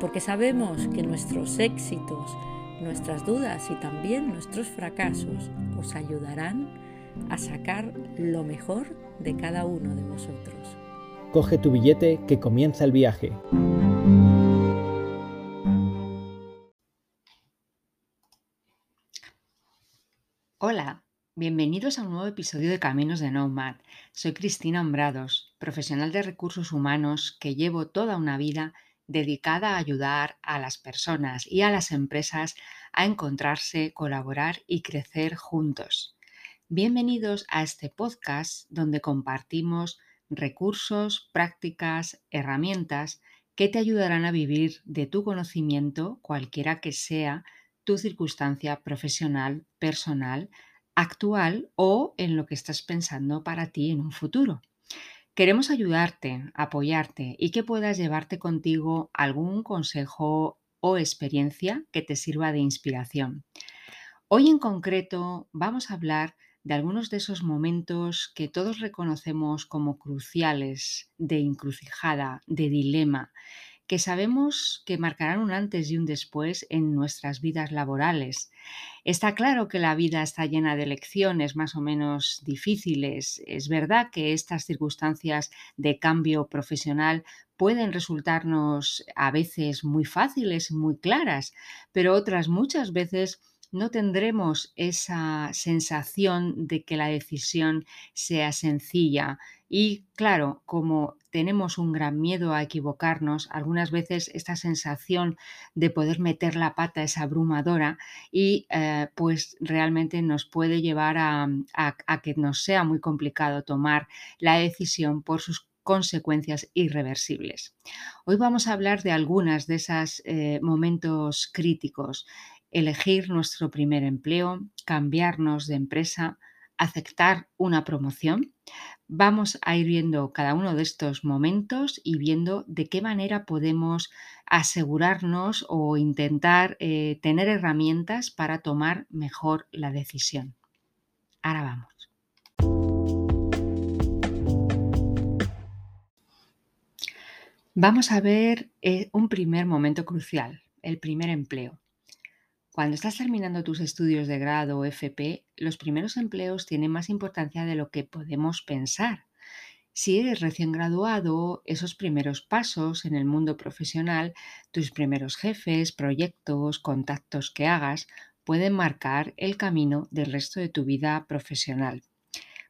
porque sabemos que nuestros éxitos, nuestras dudas y también nuestros fracasos os ayudarán a sacar lo mejor de cada uno de vosotros. Coge tu billete que comienza el viaje. Hola, bienvenidos a un nuevo episodio de Caminos de Nomad. Soy Cristina Hombrados, profesional de recursos humanos que llevo toda una vida dedicada a ayudar a las personas y a las empresas a encontrarse, colaborar y crecer juntos. Bienvenidos a este podcast donde compartimos recursos, prácticas, herramientas que te ayudarán a vivir de tu conocimiento, cualquiera que sea tu circunstancia profesional, personal, actual o en lo que estás pensando para ti en un futuro. Queremos ayudarte, apoyarte y que puedas llevarte contigo algún consejo o experiencia que te sirva de inspiración. Hoy en concreto vamos a hablar de algunos de esos momentos que todos reconocemos como cruciales, de encrucijada, de dilema, que sabemos que marcarán un antes y un después en nuestras vidas laborales. Está claro que la vida está llena de lecciones más o menos difíciles. Es verdad que estas circunstancias de cambio profesional pueden resultarnos a veces muy fáciles, muy claras, pero otras muchas veces no tendremos esa sensación de que la decisión sea sencilla. Y claro, como tenemos un gran miedo a equivocarnos, algunas veces esta sensación de poder meter la pata es abrumadora y eh, pues realmente nos puede llevar a, que nos sea muy complicado tomar la decisión por sus consecuencias irreversibles. Hoy vamos a hablar de algunas de esos eh, momentos críticos elegir nuestro primer empleo, cambiarnos de empresa, aceptar una promoción. Vamos a ir viendo cada uno de estos momentos y viendo de qué manera podemos asegurarnos o intentar eh, tener herramientas para tomar mejor la decisión. Ahora vamos. Vamos a ver eh, un primer momento crucial, el primer empleo. Cuando estás terminando tus estudios de grado o FP, los primeros empleos tienen más importancia de lo que podemos pensar. Si eres recién graduado, esos primeros pasos en el mundo profesional, tus primeros jefes, proyectos, contactos que hagas, pueden marcar el camino del resto de tu vida profesional.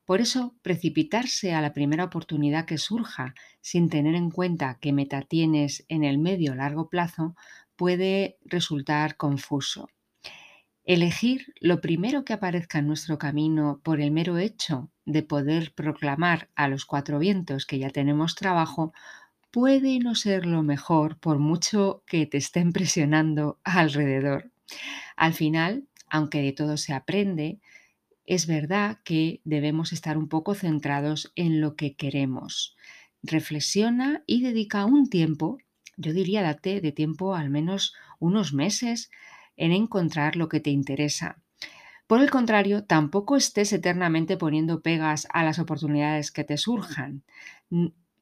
Por eso, precipitarse a la primera oportunidad que surja sin tener en cuenta qué meta tienes en el medio o largo plazo puede resultar confuso. Elegir lo primero que aparezca en nuestro camino por el mero hecho de poder proclamar a los cuatro vientos que ya tenemos trabajo puede no ser lo mejor por mucho que te estén presionando alrededor. Al final, aunque de todo se aprende, es verdad que debemos estar un poco centrados en lo que queremos. Reflexiona y dedica un tiempo, yo diría date de tiempo al menos unos meses, en encontrar lo que te interesa. Por el contrario, tampoco estés eternamente poniendo pegas a las oportunidades que te surjan,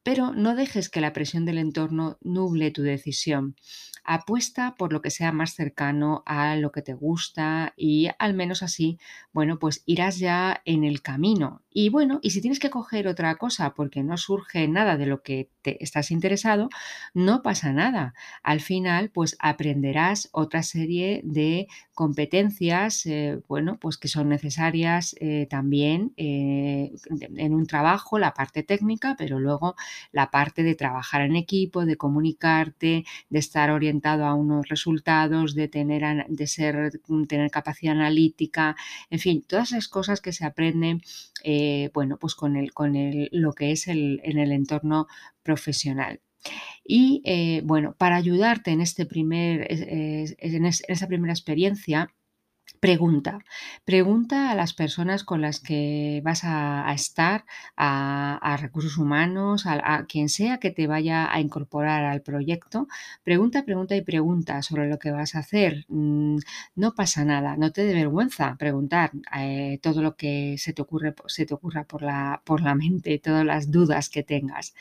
pero no dejes que la presión del entorno nuble tu decisión. Apuesta por lo que sea más cercano a lo que te gusta y al menos así, bueno, pues irás ya en el camino. Y bueno, y si tienes que coger otra cosa porque no surge nada de lo que te estás interesado, no pasa nada. Al final, pues aprenderás otra serie de competencias, eh, bueno, pues que son necesarias eh, también eh, en un trabajo, la parte técnica, pero luego la parte de trabajar en equipo, de comunicarte, de estar orientado a unos resultados, de tener, de ser, tener capacidad analítica, en fin, todas esas cosas que se aprenden, eh, bueno, pues con, el, con el, lo que es el, en el entorno profesional. Y eh, bueno, para ayudarte en, este primer, en esa primera experiencia, Pregunta, pregunta a las personas con las que vas a, estar, a, recursos humanos, a, quien sea que te vaya a incorporar al proyecto. Pregunta, pregunta y pregunta sobre lo que vas a hacer. Mm, no pasa nada, no te dé vergüenza preguntar eh, todo lo que se te ocurre, se te ocurra por la, por la mente, todas las dudas que tengas.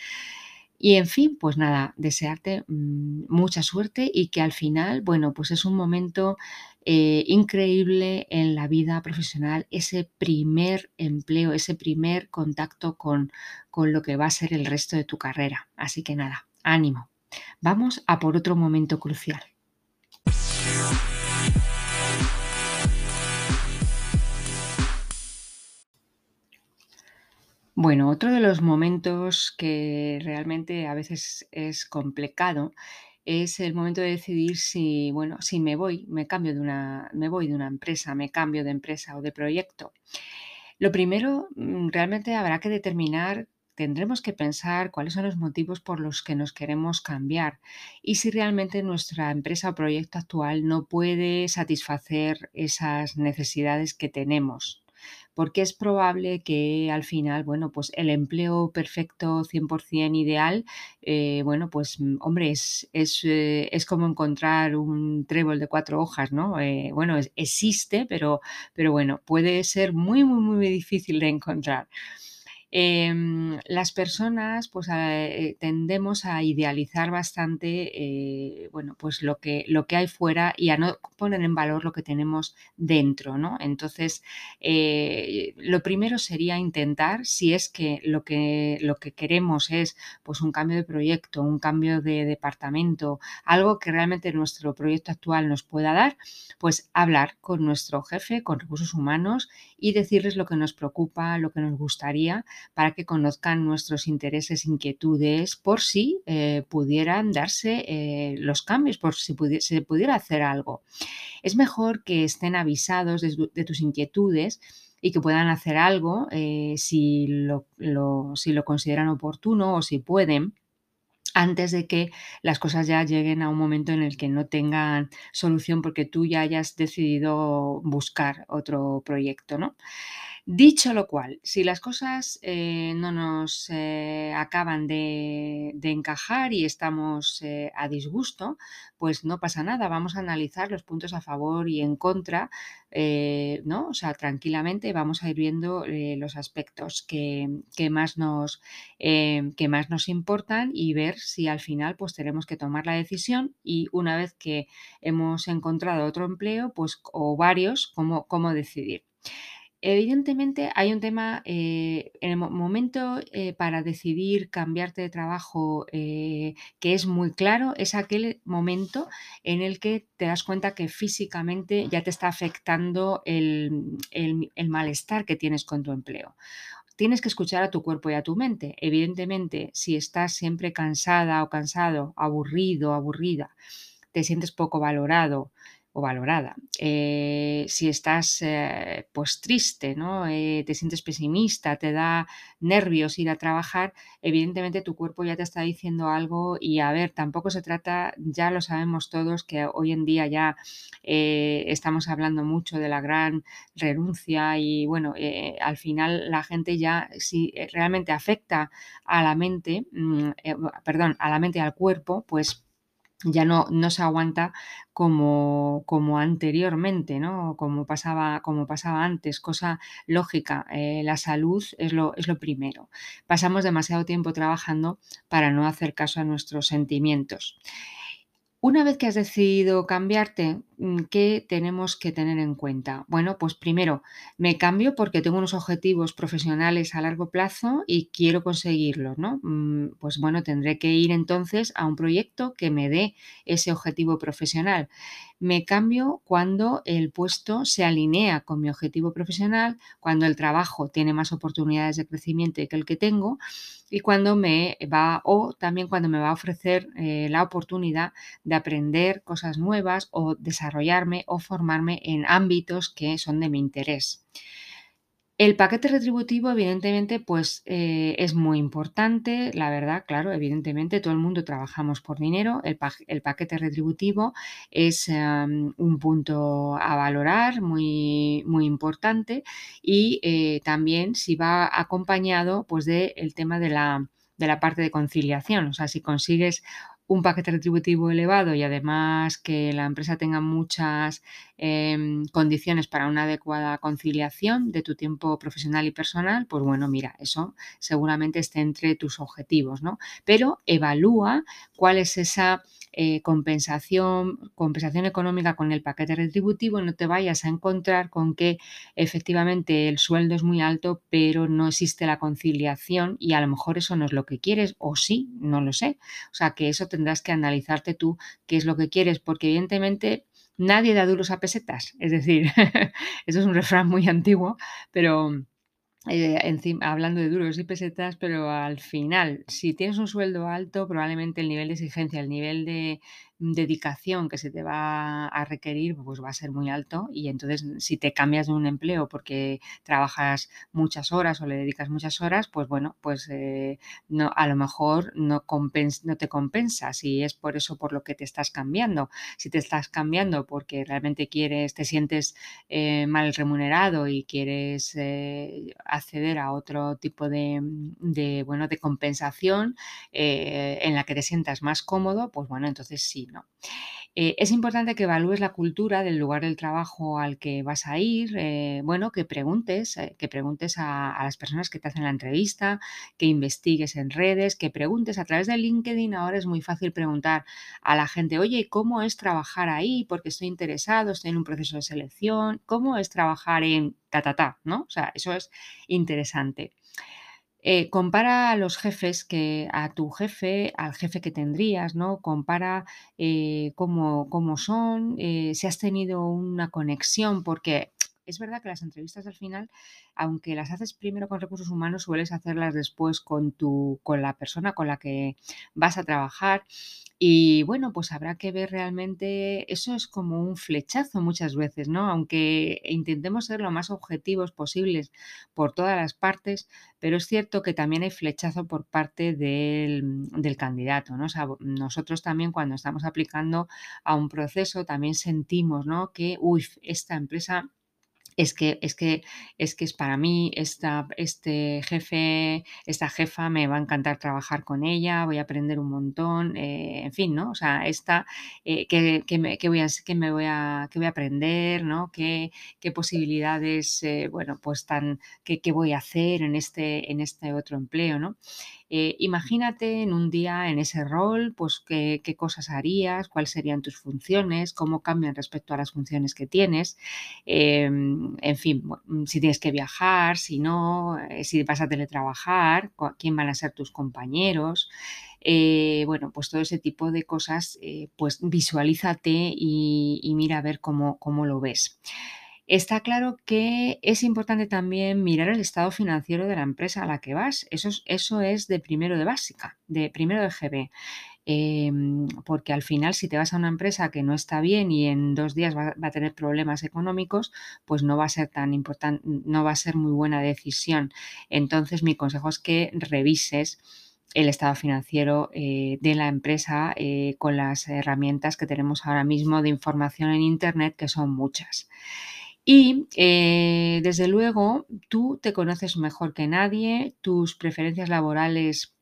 Y en fin, pues nada, desearte mm, mucha suerte y que al final, bueno, pues es un momento eh, increíble en la vida profesional, ese primer empleo, ese primer contacto con, con lo que va a ser el resto de tu carrera. Así que nada, ánimo. Vamos a por otro momento crucial. Bueno, otro de los momentos que realmente a veces es complicado es el momento de decidir si, bueno, si me voy, me cambio de una, me voy de una empresa, me cambio de empresa o de proyecto. Lo primero, mm, realmente habrá que determinar, tendremos que pensar cuáles son los motivos por los que nos queremos cambiar y si realmente nuestra empresa o proyecto actual no puede satisfacer esas necesidades que tenemos porque es probable que al final, bueno, pues el empleo perfecto 100% ideal, eh, bueno, pues mm, hombre, es, eh, es, como encontrar un trébol de cuatro hojas, ¿no? Eh, bueno, existe, pero, pero bueno, puede ser muy, muy, muy difícil de encontrar. Em, las personas pues eh, tendemos a idealizar bastante eh, bueno, pues lo que, lo que hay fuera y a no poner en valor lo que tenemos dentro. ¿no? Entonces, eh, lo primero sería intentar, si es que lo que, lo que queremos es pues, un cambio de proyecto, un cambio de departamento, algo que realmente nuestro proyecto actual nos pueda dar, pues hablar con nuestro jefe, con recursos humanos y decirles lo que nos preocupa, lo que nos gustaría para que conozcan nuestros intereses, inquietudes, por si eh, pudieran darse eh, los cambios, por si se pudiera hacer algo. Es mejor que estén avisados de, tus inquietudes y que puedan hacer algo eh, si, lo, si lo consideran oportuno o si pueden antes de que las cosas ya lleguen a un momento en el que no tengan solución porque tú ya hayas decidido buscar otro proyecto, ¿no? Dicho lo cual, si las cosas eh, no nos eh, acaban de, encajar y estamos eh, a disgusto, pues no pasa nada. Vamos a analizar los puntos a favor y en contra, ¿no? O sea, tranquilamente vamos a ir viendo los aspectos que, más nos, que más nos importan y ver si al final pues tenemos que tomar la decisión y una vez que hemos encontrado otro empleo, pues o varios, cómo, cómo decidir. Evidentemente hay un tema, eh, en el momento eh, para decidir cambiarte de trabajo eh, que es muy claro, es aquel momento en el que te das cuenta que físicamente ya te está afectando el, el malestar que tienes con tu empleo. Tienes que escuchar a tu cuerpo y a tu mente. Evidentemente, si estás siempre cansada o cansado, aburrido, aburrida, te sientes poco valorado, o valorada. Eh, si estás eh, pues triste, ¿no? Eh, te sientes pesimista, te da nervios ir a trabajar, evidentemente tu cuerpo ya te está diciendo algo y a ver, tampoco se trata, ya lo sabemos todos, que hoy en día ya estamos hablando mucho de la gran renuncia y bueno, al final la gente ya, si realmente afecta a la mente, mm, perdón, a la mente y al cuerpo, pues ya no, no se aguanta como, como anteriormente, ¿no? Como pasaba, como pasaba antes, cosa lógica. Eh, la salud es lo, es lo primero. Pasamos demasiado tiempo trabajando para no hacer caso a nuestros sentimientos. Una vez que has decidido cambiarte, mm, ¿qué tenemos que tener en cuenta? Bueno, pues primero, me cambio porque tengo unos objetivos profesionales a largo plazo y quiero conseguirlos, ¿no? Mm, pues bueno, tendré que ir entonces a un proyecto que me dé ese objetivo profesional. Me cambio cuando el puesto se alinea con mi objetivo profesional, cuando el trabajo tiene más oportunidades de crecimiento que el que tengo y cuando me va, o también cuando me va a ofrecer eh, la oportunidad de aprender cosas nuevas o desarrollarme o formarme en ámbitos que son de mi interés. El paquete retributivo, evidentemente, pues, eh, es muy importante, la verdad, claro, evidentemente, todo el mundo trabajamos por dinero. El paquete retributivo es, un punto a valorar muy muy importante y, eh, también si va acompañado, pues, del tema de la de la parte de conciliación. O sea, si consigues un paquete retributivo elevado y además que la empresa tenga muchas em, condiciones para una adecuada conciliación de tu tiempo profesional y personal, pues bueno, mira, eso seguramente esté entre tus objetivos, ¿no? Pero evalúa cuál es esa eh, compensación, compensación económica con el paquete retributivo, no te vayas a encontrar con que efectivamente el sueldo es muy alto, pero no existe la conciliación y a lo mejor eso no es lo que quieres, o sí, no lo sé. O sea que eso tendrás que analizarte tú qué es lo que quieres, porque evidentemente nadie da duros a pesetas. Es decir, eso es un refrán muy antiguo, pero eh, encima, hablando de duros y pesetas, pero al final, si tienes un sueldo alto, probablemente el nivel de exigencia, el nivel de dedicación que se te va a requerir, pues va a ser muy alto. Y entonces, si te cambias de un empleo porque trabajas muchas horas o le dedicas muchas horas, pues bueno, pues eh, no, a lo mejor no, no te compensa si es por eso por lo que te estás cambiando. Si te estás cambiando porque realmente quieres, te sientes eh, mal remunerado y quieres acceder a otro tipo de, de, bueno, de compensación eh, en la que te sientas más cómodo, pues bueno, entonces sí, Eh, es importante que evalúes la cultura del lugar del trabajo al que vas a ir, eh, bueno, que preguntes, que preguntes a, a, las personas que te hacen la entrevista, que investigues en redes, que preguntes a través de LinkedIn. Ahora es muy fácil preguntar a la gente, oye, ¿cómo es trabajar ahí? Porque estoy interesado, estoy en un proceso de selección, ¿cómo es trabajar en ta, ta, ta? ¿No? O sea, eso es interesante. Eh, compara a los jefes que a tu jefe, al jefe que tendrías, ¿no? Compara eh, cómo, cómo son, eh, si has tenido una conexión, porque es verdad que las entrevistas al final, aunque las haces primero con recursos humanos, sueles hacerlas después con tu, con la persona con la que vas a trabajar. Y bueno, pues habrá que ver realmente, eso es como un flechazo muchas veces, ¿no? Aunque intentemos ser lo más objetivos posibles por todas las partes, pero es cierto que también hay flechazo por parte del, candidato, ¿no? O sea, nosotros también cuando estamos aplicando a un proceso también sentimos, ¿no? Que, uy, esta empresa es que, es que, es que es para mí, esta, este jefe, esta jefa me va a encantar trabajar con ella, voy a aprender un montón, eh, en fin, ¿no? O sea, esta, eh, me, voy a, me voy a, voy a aprender, ¿no? ¿Qué, qué posibilidades, eh, bueno, pues tan, qué, qué voy a hacer en este, en este otro empleo, ¿no? Eh, imagínate en un día en ese rol, pues qué, cosas harías, cuáles serían tus funciones, cómo cambian respecto a las funciones que tienes, em, en fin, mm, si tienes que viajar, si no, eh, si vas a teletrabajar, quién van a ser tus compañeros. Eh, bueno, pues todo ese tipo de cosas, pues visualízate y, y, mira a ver cómo, cómo lo ves. Está claro que es importante también mirar el estado financiero de la empresa a la que vas. Eso es, de primero de básica, de primero de GB. Em, porque al final si te vas a una empresa que no está bien y en dos días va, a tener problemas económicos, pues no va a ser tan importante, no va a ser muy buena decisión. Entonces mi consejo es que revises el estado financiero eh, de la empresa eh, con las herramientas que tenemos ahora mismo de información en Internet, que son muchas. Y eh, desde luego, tú te conoces mejor que nadie, tus preferencias laborales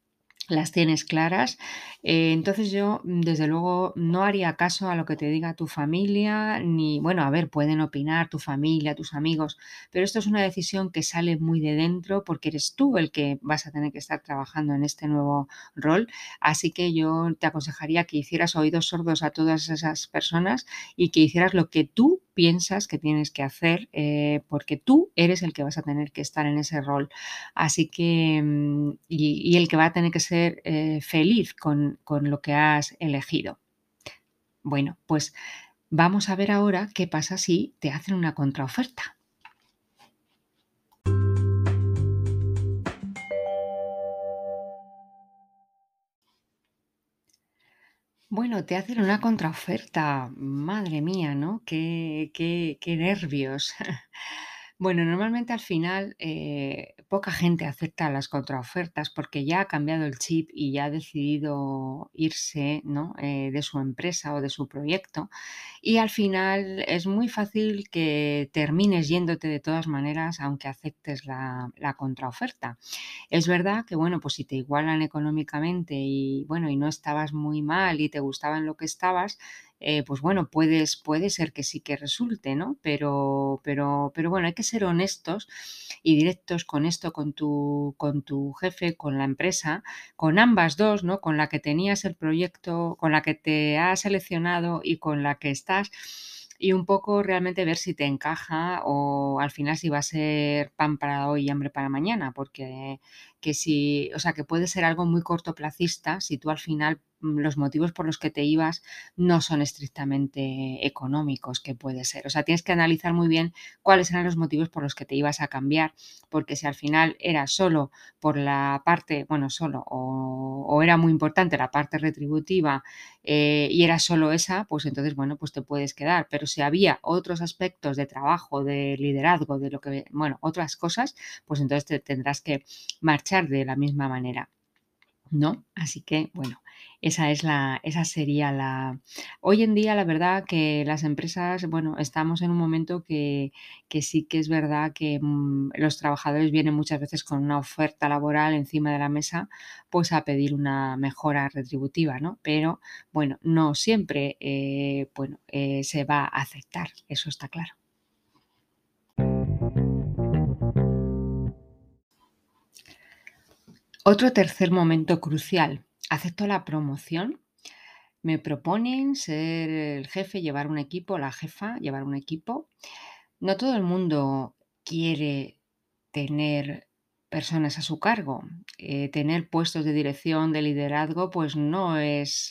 las tienes claras. Eh, entonces yo, desde luego, no haría caso a lo que te diga tu familia, ni, bueno, a ver, pueden opinar tu familia, tus amigos, pero esto es una decisión que sale muy de dentro porque eres tú el que vas a tener que estar trabajando en este nuevo rol. Así que yo te aconsejaría que hicieras oídos sordos a todas esas personas y que hicieras lo que tú piensas que tienes que hacer eh, porque tú eres el que vas a tener que estar en ese rol. Así que, mm, y, el que va a tener que ser eh, feliz con, con lo que has elegido. Bueno, pues vamos a ver ahora qué pasa si te hacen una contraoferta. Bueno, te hacen una contraoferta. Madre mía, ¿no? Qué, qué, qué nervios. Bueno, normalmente al final eh, poca gente acepta las contraofertas porque ya ha cambiado el chip y ya ha decidido irse ¿no? Eh, de su empresa o de su proyecto. Y al final es muy fácil que termines yéndote de todas maneras aunque aceptes la, la contraoferta. Es verdad que bueno, pues si te igualan económicamente y bueno, y no estabas muy mal y te gustaba en lo que estabas, eh, pues bueno, puedes, puede ser que sí que resulte, ¿no? Pero, pero, pero bueno, hay que ser honestos y directos con esto, con tu, con tu jefe, con la empresa, con ambas dos, ¿no? Con la que tenías el proyecto, con la que te has seleccionado y con la que estás y un poco realmente ver si te encaja o al final si va a ser pan para hoy y hambre para mañana, porque que si, o sea, que puede ser algo muy cortoplacista si tú al final los motivos por los que te ibas no son estrictamente económicos, que puede ser. O sea, tienes que analizar muy bien cuáles eran los motivos por los que te ibas a cambiar, porque si al final era solo por la parte, bueno, solo, o, era muy importante la parte retributiva eh, y era solo esa, pues entonces, bueno, pues te puedes quedar. Pero si había otros aspectos de trabajo, de liderazgo, de lo que, bueno, otras cosas, pues entonces te tendrás que marchar de la misma manera. ¿No? Así que, bueno, esa es la, esa sería la. Hoy en día, la verdad que las empresas, bueno, estamos en un momento que, que sí que es verdad que mm, los trabajadores vienen muchas veces con una oferta laboral encima de la mesa, pues a pedir una mejora retributiva, ¿no? Pero bueno, no siempre, eh, bueno, eh, se va a aceptar, eso está claro. Otro tercer momento crucial. Acepto la promoción. Me proponen ser el jefe, llevar un equipo, la jefa, llevar un equipo. No todo el mundo quiere tener personas a su cargo. Eh, tener puestos de dirección, de liderazgo, pues no es,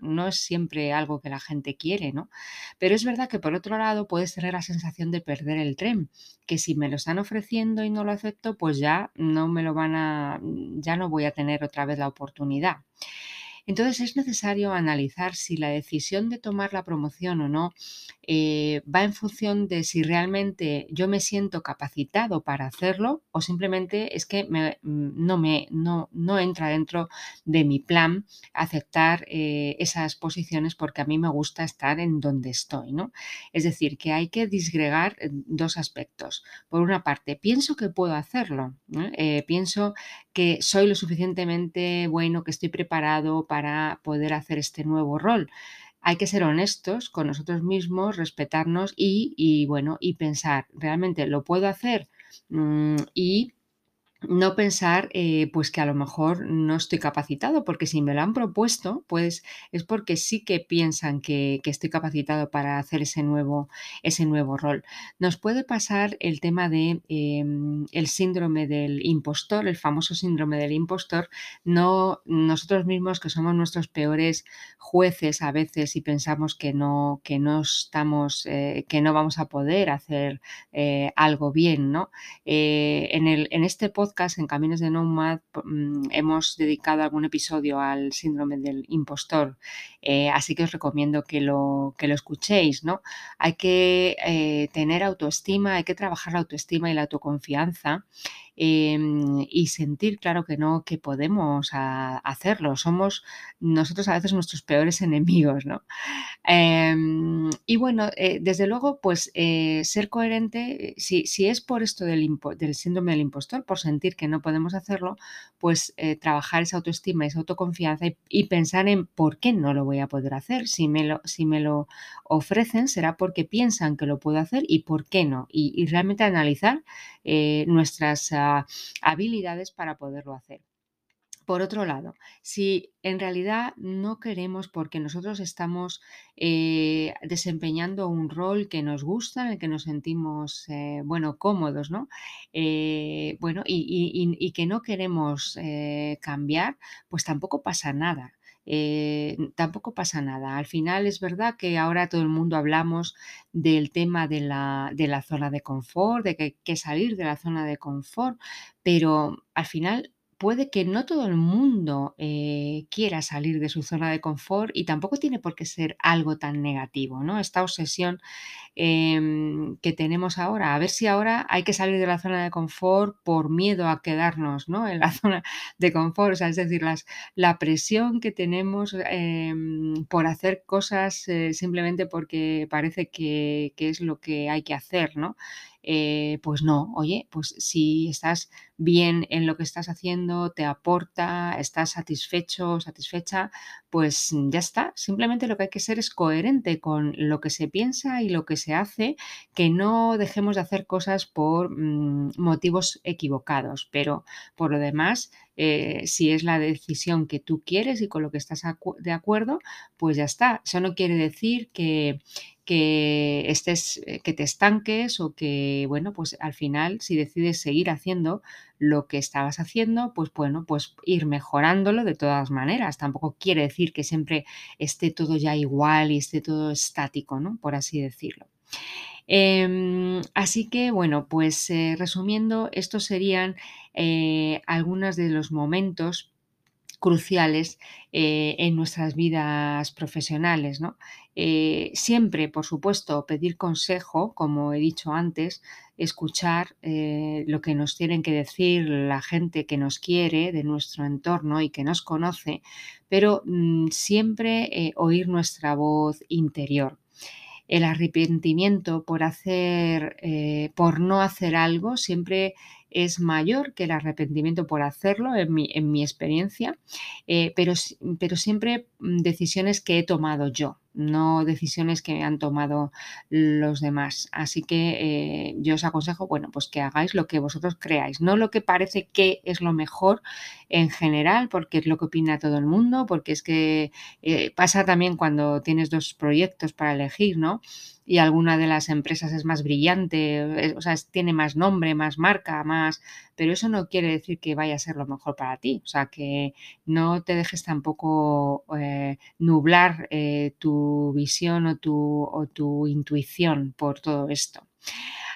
no es siempre algo que la gente quiere, ¿no? Pero es verdad que por otro lado puedes tener la sensación de perder el tren, que si me lo están ofreciendo y no lo acepto, pues ya no me lo van a, ya no voy a tener otra vez la oportunidad. Entonces es necesario analizar si la decisión de tomar la promoción o no eh, va en función de si realmente yo me siento capacitado para hacerlo o simplemente es que mm, no, me, no, no, entra dentro de mi plan aceptar eh, esas posiciones porque a mí me gusta estar en donde estoy. ¿no? Es decir, que hay que disgregar eh, dos aspectos. Por una parte, pienso que puedo hacerlo, pienso que soy lo suficientemente bueno, que estoy preparado para poder hacer este nuevo rol hay que ser honestos con nosotros mismos, respetarnos y, bueno, y pensar, ¿realmente lo puedo hacer? Mm, y no pensar eh, pues que a lo mejor no estoy capacitado, porque si me lo han propuesto, pues es porque sí que piensan que, estoy capacitado para hacer ese nuevo, ese nuevo rol. Nos puede pasar el tema de em, el síndrome del impostor, el famoso síndrome del impostor, no nosotros mismos que somos nuestros peores jueces a veces y pensamos que no, que no estamos, eh, que no vamos a poder hacer eh, algo bien, ¿no? en, el, en este podcast en Caminos de Nomad mm, hemos dedicado algún episodio al síndrome del impostor, eh, así que os recomiendo que lo, que lo escuchéis. ¿no? Hay que eh, tener autoestima, hay que trabajar la autoestima y la autoconfianza Em, y sentir, claro que no, que podemos hacerlo. Somos nosotros a veces nuestros peores enemigos, ¿no? Em, y bueno, eh, desde luego, pues eh, ser coherente, si, si, es por esto del, síndrome del impostor, por sentir que no podemos hacerlo, pues eh, trabajar esa autoestima, esa autoconfianza y, pensar en por qué no lo voy a poder hacer. Si me lo, si me lo ofrecen, será porque piensan que lo puedo hacer y por qué no. Y realmente analizar nuestras habilidades para poderlo hacer. Por otro lado, si en realidad no queremos porque nosotros estamos eh, desempeñando un rol que nos gusta, en el que nos sentimos, eh, bueno, cómodos, ¿no? Eh, bueno, y, que no queremos cambiar, pues tampoco pasa nada. Eh, tampoco pasa nada. Al final es verdad que ahora todo el mundo hablamos del tema de la, de la zona de confort, de que hay que salir de la zona de confort, pero al final puede que no todo el mundo eh, quiera salir de su zona de confort y tampoco tiene por qué ser algo tan negativo, ¿no? Esta obsesión em, que tenemos ahora, a ver si ahora hay que salir de la zona de confort por miedo a quedarnos, ¿no? En la zona de confort, o sea, es decir, la presión que tenemos em, por hacer cosas eh, simplemente porque parece que, que es lo que hay que hacer, ¿no? Eh, pues no, oye, pues si estás bien en lo que estás haciendo, te aporta, estás satisfecho, satisfecha, pues ya está. Simplemente lo que hay que ser es coherente con lo que se piensa y lo que se hace, que no dejemos de hacer cosas por mm, motivos equivocados, pero por lo demás, eh, si es la decisión que tú quieres y con lo que estás de acuerdo, pues ya está. Eso no quiere decir que que estés, eh, que te estanques o que, bueno, pues al final, si decides seguir haciendo lo que estabas haciendo, pues bueno, pues ir mejorándolo de todas maneras. Tampoco quiere decir que siempre esté todo ya igual y esté todo estático, ¿no? Por así decirlo. Em, así que, bueno, pues eh, resumiendo, estos serían eh, algunos de los momentos cruciales eh, en nuestras vidas profesionales. ¿no? Eh, siempre, por supuesto, pedir consejo, como he dicho antes, escuchar eh, lo que nos tienen que decir la gente que nos quiere de nuestro entorno y que nos conoce, pero mm, siempre oír nuestra voz interior el arrepentimiento por hacer, por no hacer algo, siempre es mayor que el arrepentimiento por hacerlo, en mi, en mi experiencia, eh, pero, pero siempre mm, decisiones que he tomado yo, no decisiones que han tomado los demás. Así que eh, yo os aconsejo, bueno, pues que hagáis lo que vosotros creáis, no lo que parece que es lo mejor en general, porque es lo que opina todo el mundo, porque es que eh, pasa también cuando tienes dos proyectos para elegir, ¿no? y alguna de las empresas es más brillante, o sea, tiene más nombre, más marca, más, pero eso no quiere decir que vaya a ser lo mejor para ti, o sea, que no te dejes tampoco eh, nublar eh, tu visión o tu, o tu intuición por todo esto.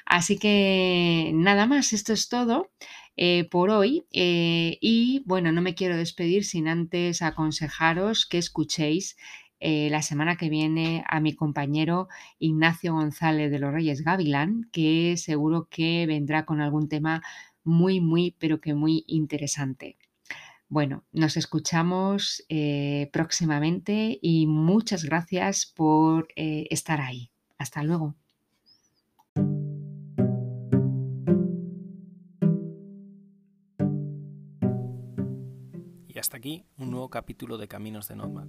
Así que nada más, esto es todo. Eh, por hoy. y bueno, no me quiero despedir sin antes aconsejaros que escuchéis eh, la semana que viene a mi compañero Ignacio González de los Reyes Gavilán, que seguro que vendrá con algún tema muy, muy, pero que muy interesante. Bueno, nos escuchamos eh, próximamente y muchas gracias por eh, estar ahí. Hasta luego. Y hasta aquí un nuevo capítulo de Caminos de Nomad